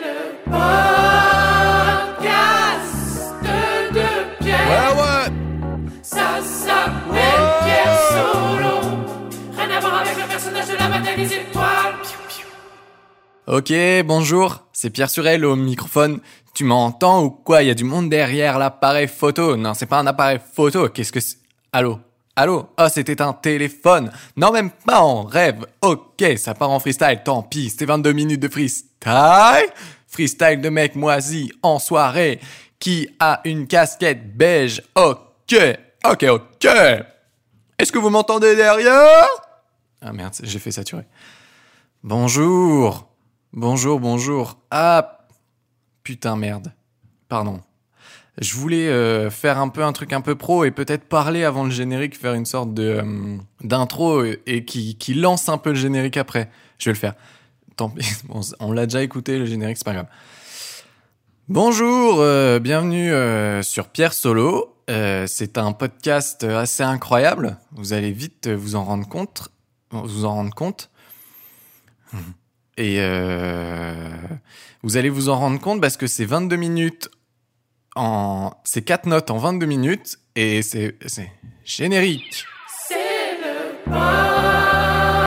le podcast de Pierre. Ouais, ouais. Ça s'appelle Pierre Solo. Rien à voir avec le personnage de la bataille des étoiles. Ok, bonjour, c'est Pierre Surel au microphone. Tu m'entends ou quoi? Il y a du monde derrière l'appareil photo. Non, c'est pas un appareil photo. Qu'est-ce que c'est? Allô? Allô? Oh, c'était un téléphone. Non, même pas en rêve. Ok, ça part en freestyle. Tant pis, c'était 22 minutes de freestyle. Freestyle de mec moisi en soirée qui a une casquette beige. Ok, ok, ok. Est-ce que vous m'entendez derrière? Ah merde, j'ai fait saturer. Bonjour. Bonjour, bonjour. Ah, putain, merde. Pardon. Je voulais euh, faire un peu un truc un peu pro et peut-être parler avant le générique, faire une sorte euh, d'intro et, qui lance un peu le générique après. Je vais le faire. Tant pis, on l'a déjà écouté le générique, c'est pas grave. Bonjour, euh, bienvenue euh, sur Pierre Solo. Euh, c'est un podcast assez incroyable. Vous allez vite vous en rendre compte. Vous en rendre compte. Et vous allez vous en rendre compte parce que c'est 22 minutes en. C'est 4 notes en 22 minutes et c'est c'est générique. C'est le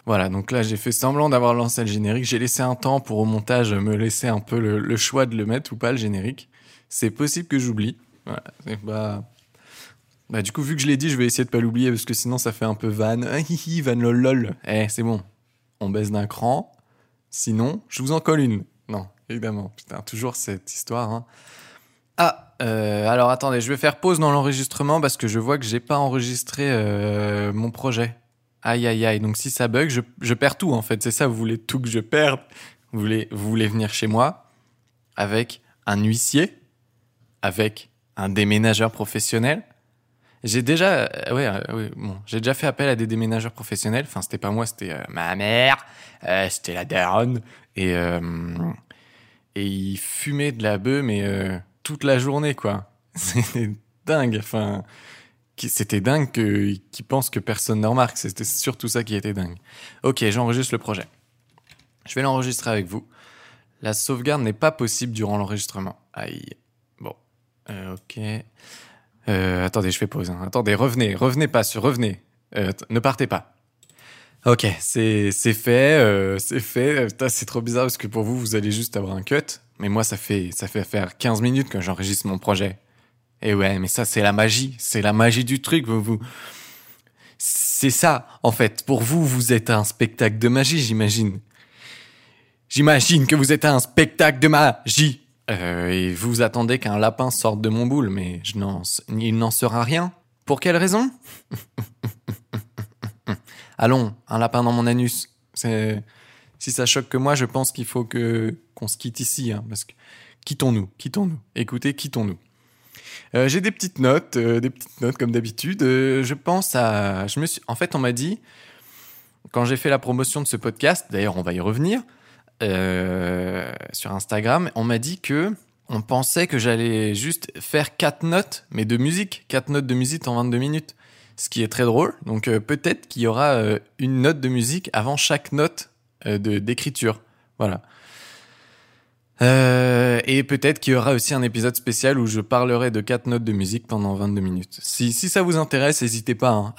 Voilà, donc là j'ai fait semblant d'avoir lancé le générique. J'ai laissé un temps pour au montage me laisser un peu le, choix de le mettre ou pas le générique. C'est possible que j'oublie. Bah, du coup, vu que je l'ai dit, je vais essayer de pas l'oublier parce que sinon ça fait un peu van. Van lol. Eh, c'est bon. On baisse d'un cran. Sinon, je vous en colle une. Non, évidemment. Putain, toujours cette histoire. Hein. Ah, euh, alors attendez, je vais faire pause dans l'enregistrement parce que je vois que j'ai pas enregistré euh, mon projet. Aïe aïe aïe. Donc si ça bug, je, je perds tout en fait. C'est ça, vous voulez tout que je perde. Vous voulez, vous voulez venir chez moi avec un huissier, avec un déménageur professionnel. J'ai déjà, euh, ouais, euh, ouais, bon, j'ai déjà fait appel à des déménageurs professionnels. Enfin, c'était pas moi, c'était euh, ma mère, c'était la daronne, et et il fumait de la bœuf, mais toute la journée, quoi. C'était dingue. Enfin, c'était dingue qu'ils pensent que personne ne remarque. C'était surtout ça qui était dingue. Ok, j'enregistre le projet. Je vais l'enregistrer avec vous. La sauvegarde n'est pas possible durant l'enregistrement. Aïe. Bon. Euh, ok. Euh, attendez, je fais pause. hein. Attendez, revenez, revenez pas sur, revenez. Euh, ne partez pas. Ok, c'est c'est fait, c'est fait. C'est trop bizarre parce que pour vous, vous allez juste avoir un cut. Mais moi, ça fait ça fait faire 15 minutes que j'enregistre mon projet. Et ouais, mais ça, c'est la magie. C'est la magie du truc. Vous. C'est ça, en fait. Pour vous, vous êtes un spectacle de magie, j'imagine. J'imagine que vous êtes un spectacle de magie. Euh, et vous attendez qu'un lapin sorte de mon boule, mais je il n'en sera rien. Pour quelle raison? Allons, un lapin dans mon anus. C'est, si ça choque que moi, je pense qu'il faut que qu'on se quitte ici, hein, parce que quittons-nous, quittons-nous. Écoutez, quittons-nous. Euh, j'ai des petites notes, euh, des petites notes comme d'habitude. Euh, je pense à, je me suis, en fait, on m'a dit quand j'ai fait la promotion de ce podcast. D'ailleurs, on va y revenir sur Instagram. On m'a dit que on pensait que j'allais juste faire quatre notes, mais de musique, quatre notes de musique en 22 minutes, ce qui est très drôle. Donc peut-être qu'il y aura une note de musique avant chaque note de d'écriture. Voilà. Euh, et peut-être qu'il y aura aussi un épisode spécial où je parlerai de quatre notes de musique pendant 22 minutes. Si, ça vous intéresse, n'hésitez pas. Hein,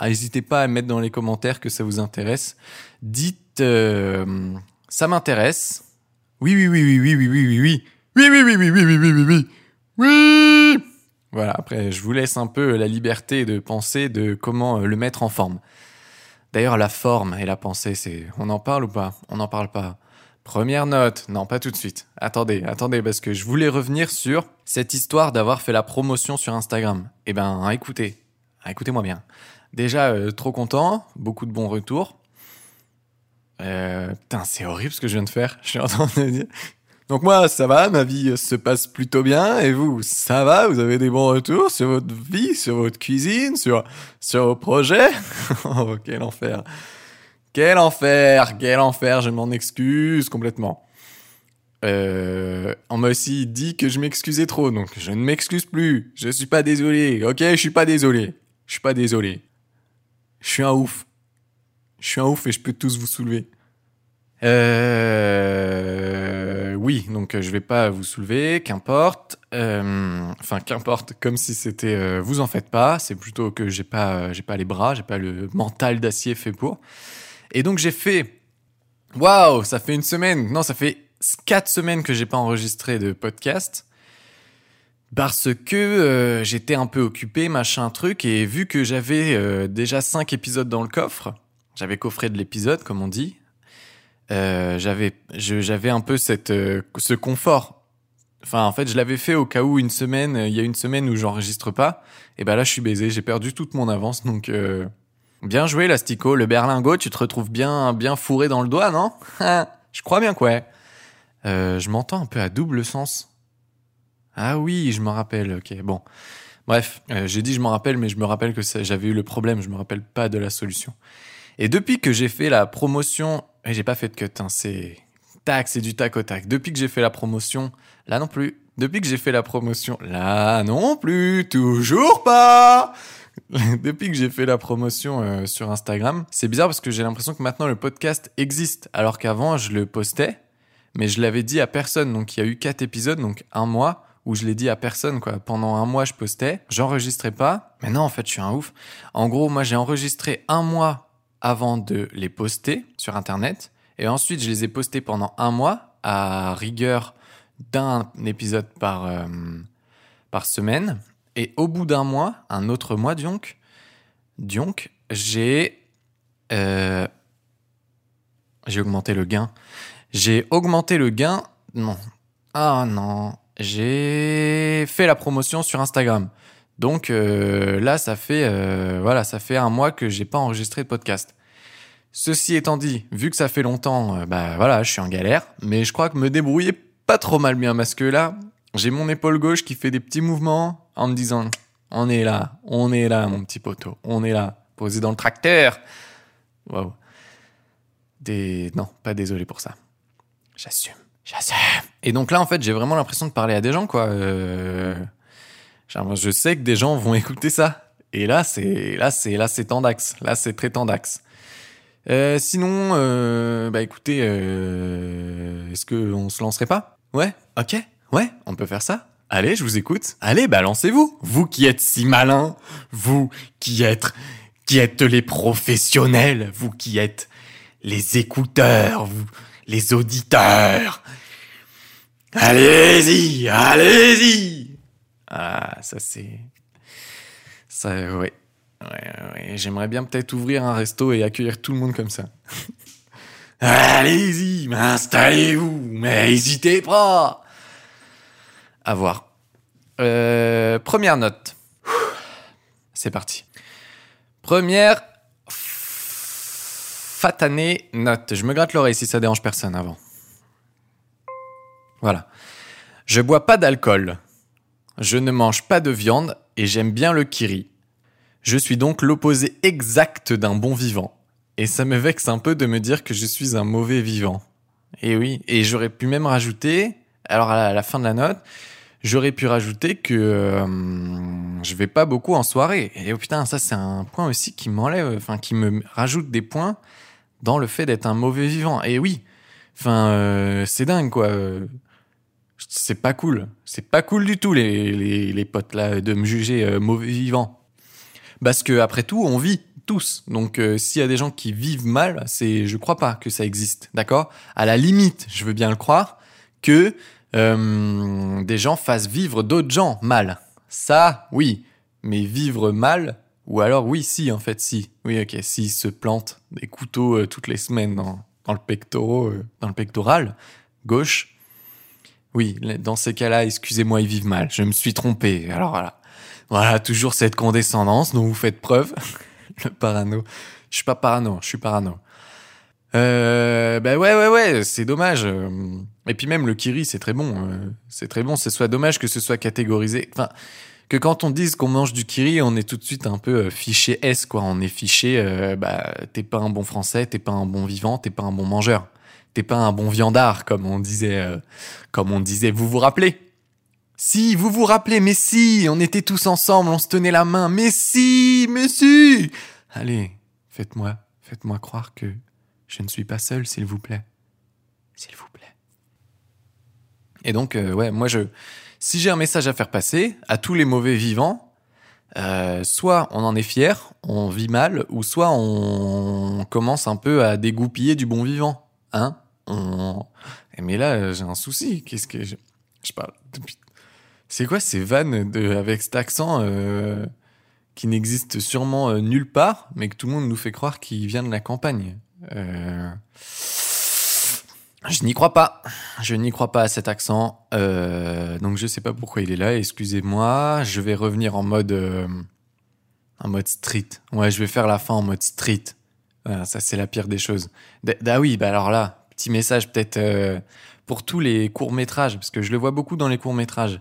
pas à mettre dans les commentaires que ça vous intéresse. Dites, euh, ça m'intéresse. Oui, oui, oui, oui, oui, oui, oui, oui, oui. Oui, oui, oui, oui, oui, oui, oui, oui, oui. Oui. Voilà, après, je vous laisse un peu la liberté de penser de comment euh, le mettre en forme. D'ailleurs, la forme et la pensée, c'est, on en parle ou pas? On n'en parle pas. Première note, non pas tout de suite. Attendez, attendez, parce que je voulais revenir sur cette histoire d'avoir fait la promotion sur Instagram. Eh ben, écoutez, écoutez-moi bien. Déjà, euh, trop content, beaucoup de bons retours. Euh, putain, c'est horrible ce que je viens de faire. Je suis en train de dire. Donc moi, ça va, ma vie se passe plutôt bien. Et vous, ça va? Vous avez des bons retours sur votre vie, sur votre cuisine, sur sur vos projets? Oh, quel enfer quel enfer, quel enfer, je m'en excuse complètement. Euh, on m'a aussi dit que je m'excusais trop, donc je ne m'excuse plus. Je suis pas désolé, ok? Je suis pas désolé. Je suis pas désolé. Je suis un ouf. Je suis un ouf et je peux tous vous soulever. Euh... oui, donc euh, je vais pas vous soulever, qu'importe. Enfin, qu'importe, comme si c'était vous en faites pas. C'est plutôt que j'ai pas, j'ai pas les bras, j'ai pas le mental d'acier fait pour. Et donc j'ai fait. Waouh, ça fait une semaine. Non, ça fait quatre semaines que j'ai pas enregistré de podcast. Parce que euh, j'étais un peu occupé, machin truc, et vu que j'avais euh, déjà cinq épisodes dans le coffre, j'avais coffré de l'épisode, comme on dit, euh, j'avais un peu cette ce confort. Enfin, en fait, je l'avais fait au cas où une semaine, il y a une semaine où j'enregistre pas. Et ben là, je suis baisé, j'ai perdu toute mon avance. Donc, bien joué, l'astico, le berlingot. Tu te retrouves bien bien fourré dans le doigt, non? Je crois bien que. Euh, je m'entends un peu à double sens. Ah oui, je me rappelle. Ok, bon. Bref, euh, j'ai dit je m'en rappelle, mais je me rappelle que j'avais eu le problème. Je me rappelle pas de la solution. Et depuis que j'ai fait la promotion, et j'ai pas fait de cut, hein, c'est tac, c'est du tac au tac. Depuis que j'ai fait la promotion, là non plus. Depuis que j'ai fait la promotion, là non plus, toujours pas. Depuis que j'ai fait la promotion euh, sur Instagram, c'est bizarre parce que j'ai l'impression que maintenant le podcast existe, alors qu'avant je le postais, mais je l'avais dit à personne. Donc il y a eu quatre épisodes, donc un mois où je l'ai dit à personne. Pendant un mois je postais, j'enregistrais pas. Mais non en fait je suis un ouf. En gros moi j'ai enregistré un mois avant de les poster sur internet et ensuite je les ai postés pendant un mois à rigueur d'un épisode par euh, par semaine et au bout d'un mois un autre mois donc j'ai euh, j'ai augmenté le gain. J'ai augmenté le gain non. Ah non j'ai fait la promotion sur Instagram. Donc euh, là, ça fait euh, ça fait un mois que j'ai pas enregistré de podcast. Ceci étant dit, vu que ça fait longtemps, bah voilà, je suis en galère, mais je crois que me débrouiller pas trop mal bien parce que là, j'ai mon épaule gauche qui fait des petits mouvements en me disant on est là, on est là, mon petit poteau, on est là, posé dans le tracteur. Waouh. Non, pas désolé pour ça. J'assume, j'assume. Et donc là, en fait, j'ai vraiment l'impression de parler à des gens, quoi. Euh... Je sais que des gens vont écouter ça. Et là, c'est là, c'est là, c'est tendax. Là, c'est très tendax. Euh, sinon, euh, bah écoutez, euh, est-ce que on se lancerait pas? Ouais, ok, ouais, on peut faire ça. Allez, je vous écoute. Allez, balancez-vous. Vous qui êtes si malins, vous qui êtes qui êtes les professionnels, vous qui êtes les écouteurs, vous les auditeurs. Allez-y, allez-y. Ah, ça c'est. Ça, ouais. Ouais, ouais. J'aimerais bien peut-être ouvrir un resto et accueillir tout le monde comme ça. Allez-y, installez-vous, mais n'hésitez pas. À voir. Euh, première note. C'est parti. Première fatanée note. Je me gratte l'oreille si ça dérange personne avant. Voilà. Je bois pas d'alcool. Je ne mange pas de viande et j'aime bien le kiri. Je suis donc l'opposé exact d'un bon vivant. Et ça me vexe un peu de me dire que je suis un mauvais vivant. Et oui, et j'aurais pu même rajouter, alors à la, fin de la note, j'aurais pu rajouter que euh, je vais pas beaucoup en soirée. Et oh putain, ça c'est un point aussi qui m'enlève, qui me rajoute des points dans le fait d'être un mauvais vivant. Et oui, enfin euh, c'est dingue quoi. C'est pas cool. C'est pas cool du tout les, les, les potes là de me juger euh, mauvais vivant. Parce que après tout, on vit tous. Donc euh, s'il y a des gens qui vivent mal, c'est je crois pas que ça existe, d'accord? À la limite, je veux bien le croire que euh, des gens fassent vivre d'autres gens mal. Ça, oui, mais vivre mal ou alors oui, si en fait, si. Oui, OK, s'ils se plantent des couteaux euh, toutes les semaines dans, dans le pectoral, euh, dans le pectoral gauche. Oui, dans ces cas-là, excusez-moi, ils vivent mal. Je me suis trompé. Alors voilà. Voilà, toujours cette condescendance dont vous faites preuve. le parano. Je suis pas parano, je suis parano. Euh, bah ouais, ouais, ouais, c'est dommage. Et puis même le kiri, c'est très bon. euh, C'est très bon. C'est soit dommage que ce soit catégorisé. Enfin, que quand on dise qu'on mange du kiri, on est tout de suite un peu euh, fiché S, quoi. On est fiché, euh, bah, t'es pas un bon français, t'es pas un bon vivant, t'es pas un bon mangeur. T'es pas un bon viandard, comme on disait, euh, comme on disait. Vous vous rappelez? Si, vous vous rappelez, mais si, on était tous ensemble, on se tenait la main, mais si, mais si. Allez, faites-moi, faites-moi croire que je ne suis pas seul, s'il vous plaît. S'il vous plaît. Et donc, euh, ouais, moi, je, si j'ai un message à faire passer à tous les mauvais vivants, euh, soit on en est fier, on vit mal, ou soit on commence un peu à dégoupiller du bon vivant. Hein on... Mais là, j'ai un souci. Qu'est-ce que je, parle. C'est quoi ces vannes de... avec cet accent euh, qui n'existe sûrement nulle part, mais que tout le monde nous fait croire qu'il vient de la campagne. Je n'y crois pas. Je n'y crois pas à cet accent. Euh, donc je sais pas pourquoi il est là. Excusez-moi. Je vais revenir en mode euh, en mode street. Ouais, je vais faire la fin en mode street. Voilà, ça c'est la pire des choses. Ah oui, bah alors là, petit message peut-être euh, pour tous les courts métrages, parce que je le vois beaucoup dans les courts métrages.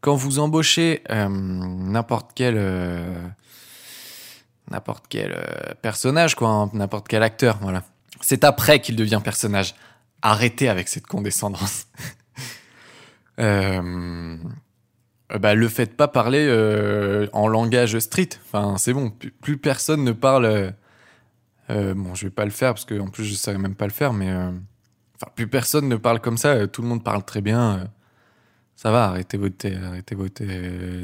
Quand vous embauchez euh, n'importe quel euh, n'importe quel euh, personnage, quoi, hein, n'importe quel acteur, voilà. C'est après qu'il devient personnage. Arrêtez avec cette condescendance. euh, bah, le faites pas parler euh, en langage street. Enfin, c'est bon. Plus, personne ne parle. Euh, euh, bon, je vais pas le faire parce que en plus je savais même pas le faire, mais enfin, plus personne ne parle comme ça. tout le monde parle très bien. ça va, arrêtez votre, arrêtez votre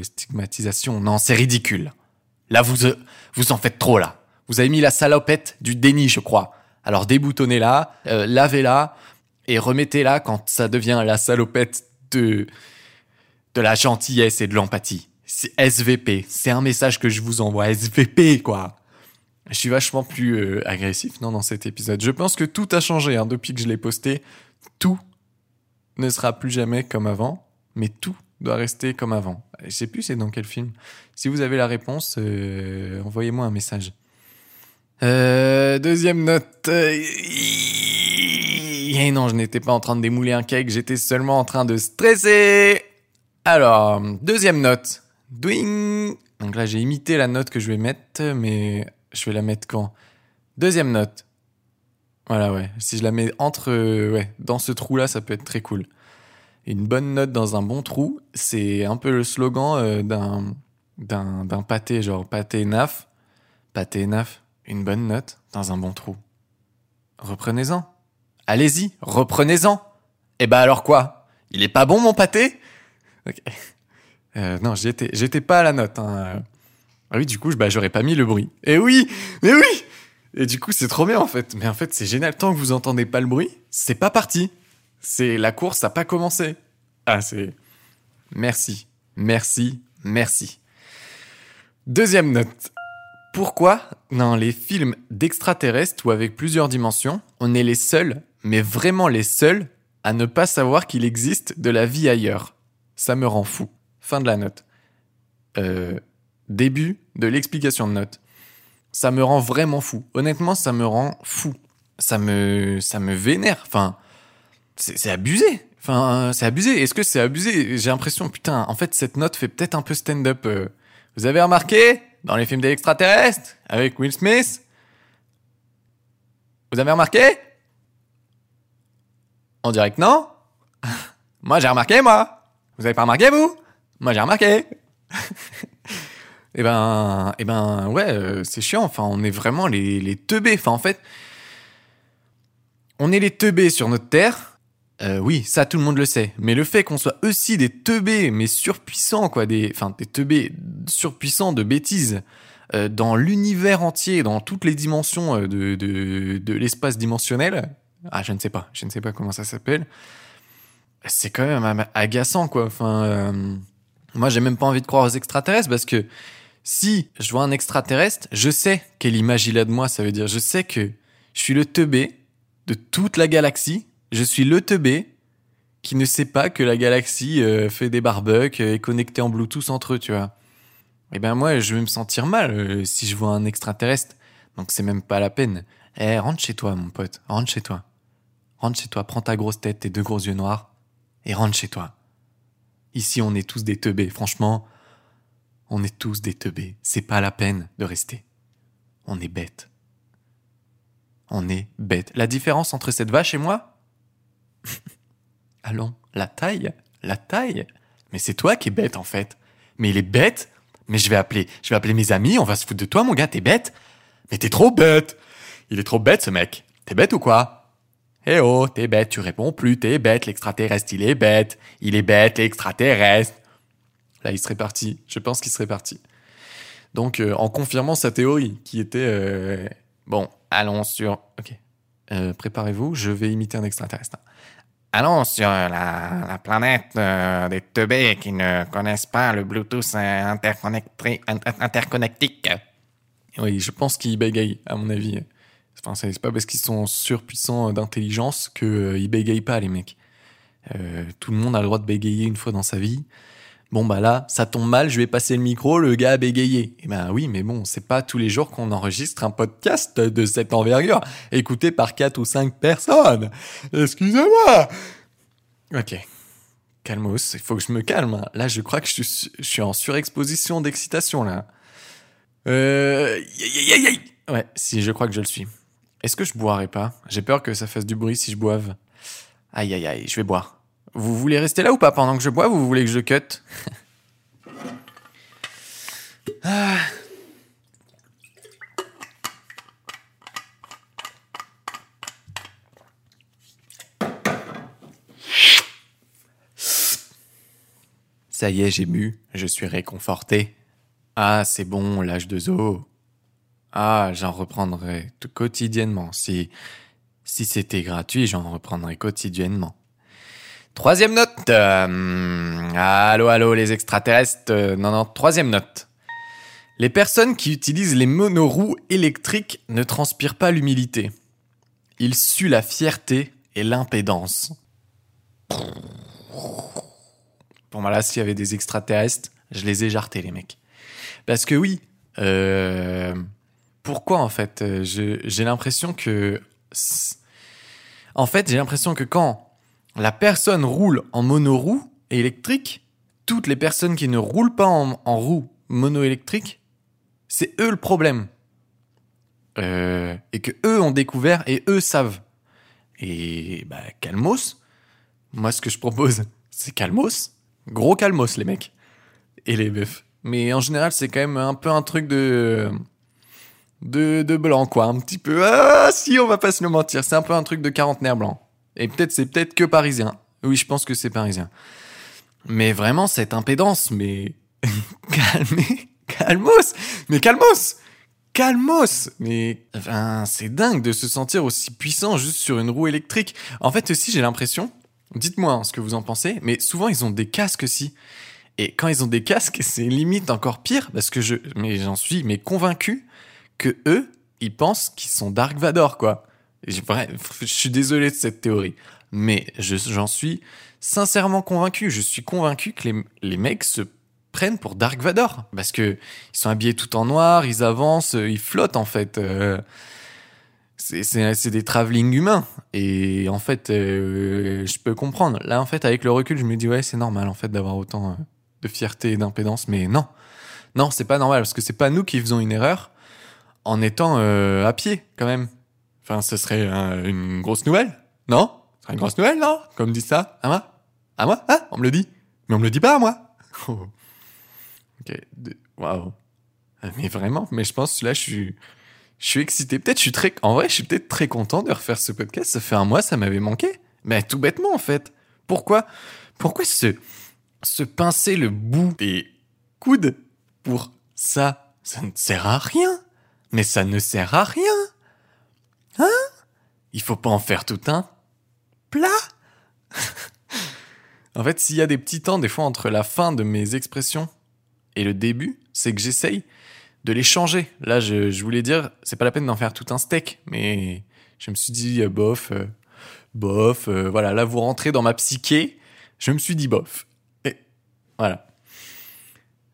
stigmatisation. Non, c'est ridicule. Là, vous, vous en faites trop là. Vous avez mis la salopette du déni, je crois. Alors déboutonnez-la, lavez-la et remettez-la quand ça devient la salopette de de la gentillesse et de l'empathie. C'est SVP, c'est un message que je vous envoie. SVP, quoi. Je suis vachement plus euh, agressif, non, dans cet épisode. Je pense que tout a changé hein, depuis que je l'ai posté. Tout ne sera plus jamais comme avant, mais tout doit rester comme avant. Je sais plus c'est dans quel film. Si vous avez la réponse, euh, envoyez-moi un message. Euh, deuxième note. Et non, je n'étais pas en train de démouler un cake, j'étais seulement en train de stresser. Alors, deuxième note. Doing. Donc là, j'ai imité la note que je vais mettre, mais je vais la mettre quand? Deuxième note. Voilà, ouais. Si je la mets entre, ouais, dans ce trou-là, ça peut être très cool. Une bonne note dans un bon trou, c'est un peu le slogan euh, d'un, d'un, d'un pâté, genre pâté naf. Pâté naf, une bonne note dans un bon trou. Reprenez-en. Allez-y, reprenez-en. Eh ben alors quoi? Il est pas bon mon pâté? Ok. Euh, non, j'étais, j'étais pas à la note. Hein. Ah oui, du coup, bah, j'aurais pas mis le bruit. Et oui, mais oui. Et du coup, c'est trop bien en fait. Mais en fait, c'est génial. Tant que vous entendez pas le bruit, c'est pas parti. C'est la course n'a pas commencé. Ah, c'est. Merci, merci, merci. Deuxième note. Pourquoi, dans les films d'extraterrestres ou avec plusieurs dimensions, on est les seuls, mais vraiment les seuls, à ne pas savoir qu'il existe de la vie ailleurs Ça me rend fou. Fin de la note. Euh, début de l'explication de note. Ça me rend vraiment fou. Honnêtement, ça me rend fou. Ça me, ça me vénère. Enfin, c'est abusé. Enfin, c'est abusé. Est-ce que c'est abusé? J'ai l'impression, putain, en fait, cette note fait peut-être un peu stand-up. euh. Vous avez remarqué? Dans les films d'extraterrestres avec Will Smith? Vous avez remarqué? On dirait que non. moi, j'ai remarqué, moi. Vous avez pas remarqué, vous? Moi, j'ai remarqué. Eh ben, eh ben, ouais, euh, c'est chiant. Enfin, on est vraiment les, les teubés. Enfin, en fait, on est les teubés sur notre terre. Euh, oui, ça, tout le monde le sait. Mais le fait qu'on soit aussi des teubés, mais surpuissants, quoi, des, enfin, des teubés surpuissants de bêtises, euh, dans l'univers entier, dans toutes les dimensions de l'espace dimensionnel. Ah, je ne sais pas. Je ne sais pas comment ça s'appelle. C'est quand même agaçant, quoi. Enfin, euh, moi, j'ai même pas envie de croire aux extraterrestres parce que si je vois un extraterrestre, je sais quelle image il a de moi. Ça veut dire, je sais que je suis le teubé de toute la galaxie. Je suis le teubé qui ne sait pas que la galaxie euh, fait des barbecues et est connectée en Bluetooth entre eux, tu vois. Eh ben moi, je vais me sentir mal euh, si je vois un extraterrestre. Donc c'est même pas la peine. Eh, rentre chez toi, mon pote. Rentre chez toi. Rentre chez toi. Prends ta grosse tête, tes deux gros yeux noirs et rentre chez toi. Ici, on est tous des teubés. Franchement, on est tous des teubés. C'est pas la peine de rester. On est bêtes. On est bêtes. La différence entre cette vache et moi? Allons, la taille La taille Mais c'est toi qui es bête en fait. Mais il est bête Mais je vais appeler, je vais appeler mes amis, on va se foutre de toi mon gars, t'es bête Mais t'es trop bête Il est trop bête ce mec. T'es bête ou quoi? Eh oh, t'es bête, tu réponds plus, t'es bête, l'extraterrestre, il est bête. Il est bête, l'extraterrestre. Là, il serait parti. Je pense qu'il serait parti. Donc, euh, en confirmant sa théorie, qui était... euh, Bon, allons sur... Ok. Euh, Préparez-vous, je vais imiter un extraterrestre. Allons sur la, la planète des teubés qui ne connaissent pas le Bluetooth interconnecté- inter- interconnectique. Oui, je pense qu'ils bégayent, à mon avis. Enfin, c'est pas parce qu'ils sont surpuissants d'intelligence qu'ils bégayent pas, les mecs. Euh, tout le monde a le droit de bégayer une fois dans sa vie. Bon, bah là, ça tombe mal, je vais passer le micro, le gars a bégayé. Eh ben oui, mais bon, c'est pas tous les jours qu'on enregistre un podcast de cette envergure, écouté par quatre ou cinq personnes. Excusez-moi Ok. Calmos, il faut que je me calme. hein. Là, je crois que je suis, en surexposition d'excitation, là. Euh... Ouais, si, je crois que je le suis. Est-ce que je boirai pas? J'ai peur que ça fasse du bruit si je boive. Aïe, aïe, aïe, je vais boire. Vous voulez rester là ou pas pendant que je bois? Ou vous voulez que je cut? Ah. Ça y est, j'ai bu, je suis réconforté. Ah, c'est bon, l'âge de zoo. Ah, j'en reprendrai quotidiennement. Si, c'était gratuit, j'en reprendrais quotidiennement. Troisième note. Euh, allô, allô, les extraterrestres. Euh, non, non, troisième note. Les personnes qui utilisent les monoroues électriques ne transpirent pas l'humilité. Ils suent la fierté et l'impédance. Bon, voilà, s'il y avait des extraterrestres, je les ai jartés, les mecs. Parce que oui, euh, pourquoi en fait euh, J'ai l'impression que... En fait, j'ai l'impression que quand la personne roule en monoroue électrique, toutes les personnes qui ne roulent pas en, en roue monoélectrique, c'est eux le problème. Euh, et que eux ont découvert et eux savent. Et bah, calmos. Moi, ce que je propose, c'est calmos. Gros calmos, les mecs. Et les meufs. Mais en général, c'est quand même un peu un truc de. De, de blanc, quoi. Un petit peu. Ah, si, on va pas se le mentir. C'est un peu un truc de quarantenaire blanc. Et peut-être, c'est peut-être que parisien. Oui, je pense que c'est parisien. Mais vraiment, cette impédance, mais. Calmez. Calmos Mais calmos Calmos Mais. Enfin, c'est dingue de se sentir aussi puissant juste sur une roue électrique. En fait, aussi, j'ai l'impression. Dites-moi hein, ce que vous en pensez, mais souvent, ils ont des casques aussi. Et quand ils ont des casques, c'est limite encore pire parce que je, mais j'en suis mais convaincu que eux, ils pensent qu'ils sont Dark Vador quoi. Je suis désolé de cette théorie, mais je- j'en suis sincèrement convaincu. Je suis convaincu que les, les mecs se prennent pour Dark Vador parce que ils sont habillés tout en noir, ils avancent, euh, ils flottent en fait. euh, c'est- des travelling humains et en fait euh, je peux comprendre là en fait avec le recul je me dis ouais c'est normal en fait d'avoir autant de fierté et d'impédance mais non non c'est pas normal parce que c'est pas nous qui faisons une erreur en étant euh, à pied quand même enfin ce serait une grosse nouvelle non? Ce serait une grosse nouvelle non? Comme dit ça? À moi? À moi? Ah on me le dit mais on me le dit pas à moi Oh. ok waouh mais vraiment mais je pense que là je suis je suis excité. Peut-être je suis très. En vrai, je suis peut-être très content de refaire ce podcast. Ça fait un mois, ça m'avait manqué. Mais tout bêtement, en fait. Pourquoi Pourquoi se, se pincer le bout des coudes pour ça? Ça ne sert à rien. Mais ça ne sert à rien. Hein? Il faut pas en faire tout un plat. en fait, s'il y a des petits temps, des fois, entre la fin de mes expressions et le début, c'est que j'essaye de les changer. Là, je, voulais dire, c'est pas la peine d'en faire tout un steak, mais je me suis dit, euh, bof, euh, bof, euh, voilà, là, vous rentrez dans ma psyché, je me suis dit, bof. Et voilà.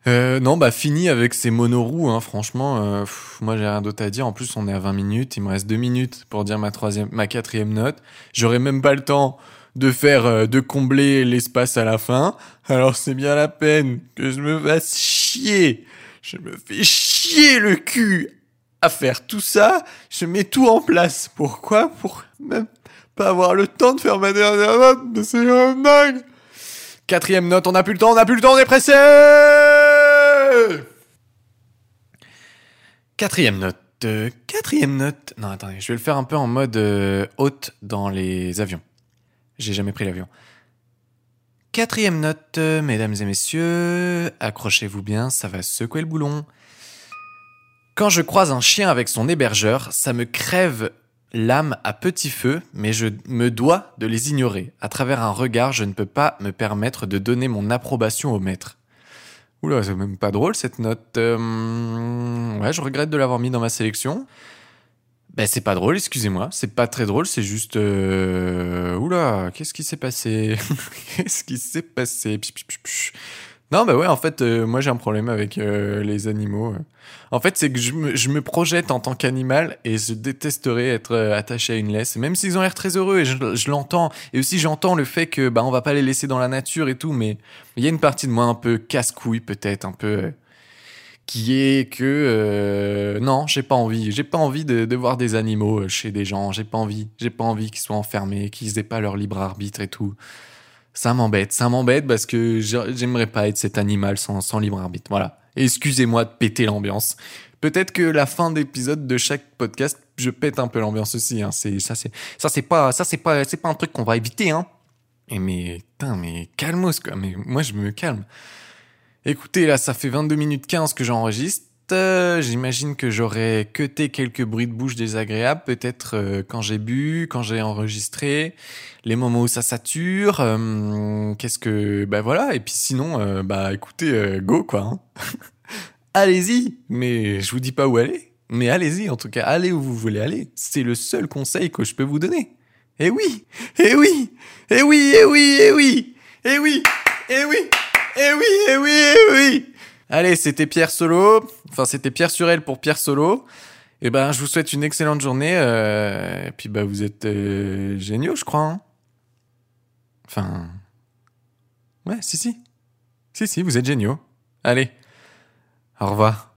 Euh, non, bah, fini avec ces monoroues, hein, franchement, euh, moi, j'ai rien d'autre à dire. En plus, on est à 20 minutes, il me reste 2 minutes pour dire ma troisième, ma quatrième note. J'aurai même pas le temps de faire, euh, de combler l'espace à la fin. Alors, c'est bien la peine que je me fasse chier. Je me fais chier le cul à faire tout ça. Je mets tout en place. Pourquoi? Pour même pas avoir le temps de faire ma dernière note. Mais c'est dingue. Quatrième note, on n'a plus le temps, on n'a plus le temps, on est pressé Quatrième note. euh, quatrième note. Non, attendez, je vais le faire un peu en mode euh, haute dans les avions. J'ai jamais pris l'avion. Quatrième note, euh, mesdames et messieurs, accrochez-vous bien, ça va secouer le boulon. Quand je croise un chien avec son hébergeur, ça me crève l'âme à petit feu, mais je me dois de les ignorer. À travers un regard, je ne peux pas me permettre de donner mon approbation au maître. Oula, c'est même pas drôle cette note. Euh, Ouais, je regrette de l'avoir mis dans ma sélection. Ben c'est pas drôle, excusez-moi. C'est pas très drôle, c'est juste... euh, Oula, qu'est-ce qui s'est passé? Qu'est-ce qui s'est passé? Non, bah ouais, en fait, euh, moi j'ai un problème avec euh, les animaux. En fait, c'est que je me, je me projette en tant qu'animal et je détesterais être euh, attaché à une laisse, même s'ils ont l'air très heureux et je, l'entends. Et aussi, j'entends le fait que bah on va pas les laisser dans la nature et tout, mais il y a une partie de moi un peu casse-couille peut-être, un peu euh, qui est que euh, non, j'ai pas envie, j'ai pas envie de, de voir des animaux euh, chez des gens, j'ai pas envie, j'ai pas envie qu'ils soient enfermés, qu'ils aient pas leur libre arbitre et tout. Ça m'embête, ça m'embête parce que j'a- j'aimerais pas être cet animal sans, sans libre arbitre. Voilà. Excusez-moi de péter l'ambiance. Peut-être que la fin d'épisode de chaque podcast, je pète un peu l'ambiance aussi. Hein. C'est ça, c'est ça, c'est pas ça, c'est pas c'est pas un truc qu'on va éviter. Hein. Et mais putain, mais calmos quoi. Mais moi, je me calme. Écoutez, là, ça fait 22 minutes 15 que j'enregistre. Euh, J'imagine que j'aurais cuté quelques bruits de bouche désagréables, peut-être euh, quand j'ai bu, quand j'ai enregistré, les moments où ça sature. euh, Qu'est-ce que... Bah voilà, et puis sinon, bah écoutez, go quoi. hein. allez-y, mais je vous dis pas où aller. Mais allez-y, en tout cas, allez où vous voulez aller. C'est le seul conseil que je peux vous donner. Eh oui, eh oui, eh oui, eh oui, eh oui, eh oui, eh oui, eh oui, eh oui, eh oui. Allez, c'était Pierre Solo. Enfin, c'était Pierre Surel pour Pierre Solo. Et ben, je vous souhaite une excellente journée. euh, et puis, bah, vous êtes euh, géniaux, je crois. hein. Enfin, ouais, si, si, si, si, vous êtes géniaux. Allez, au revoir.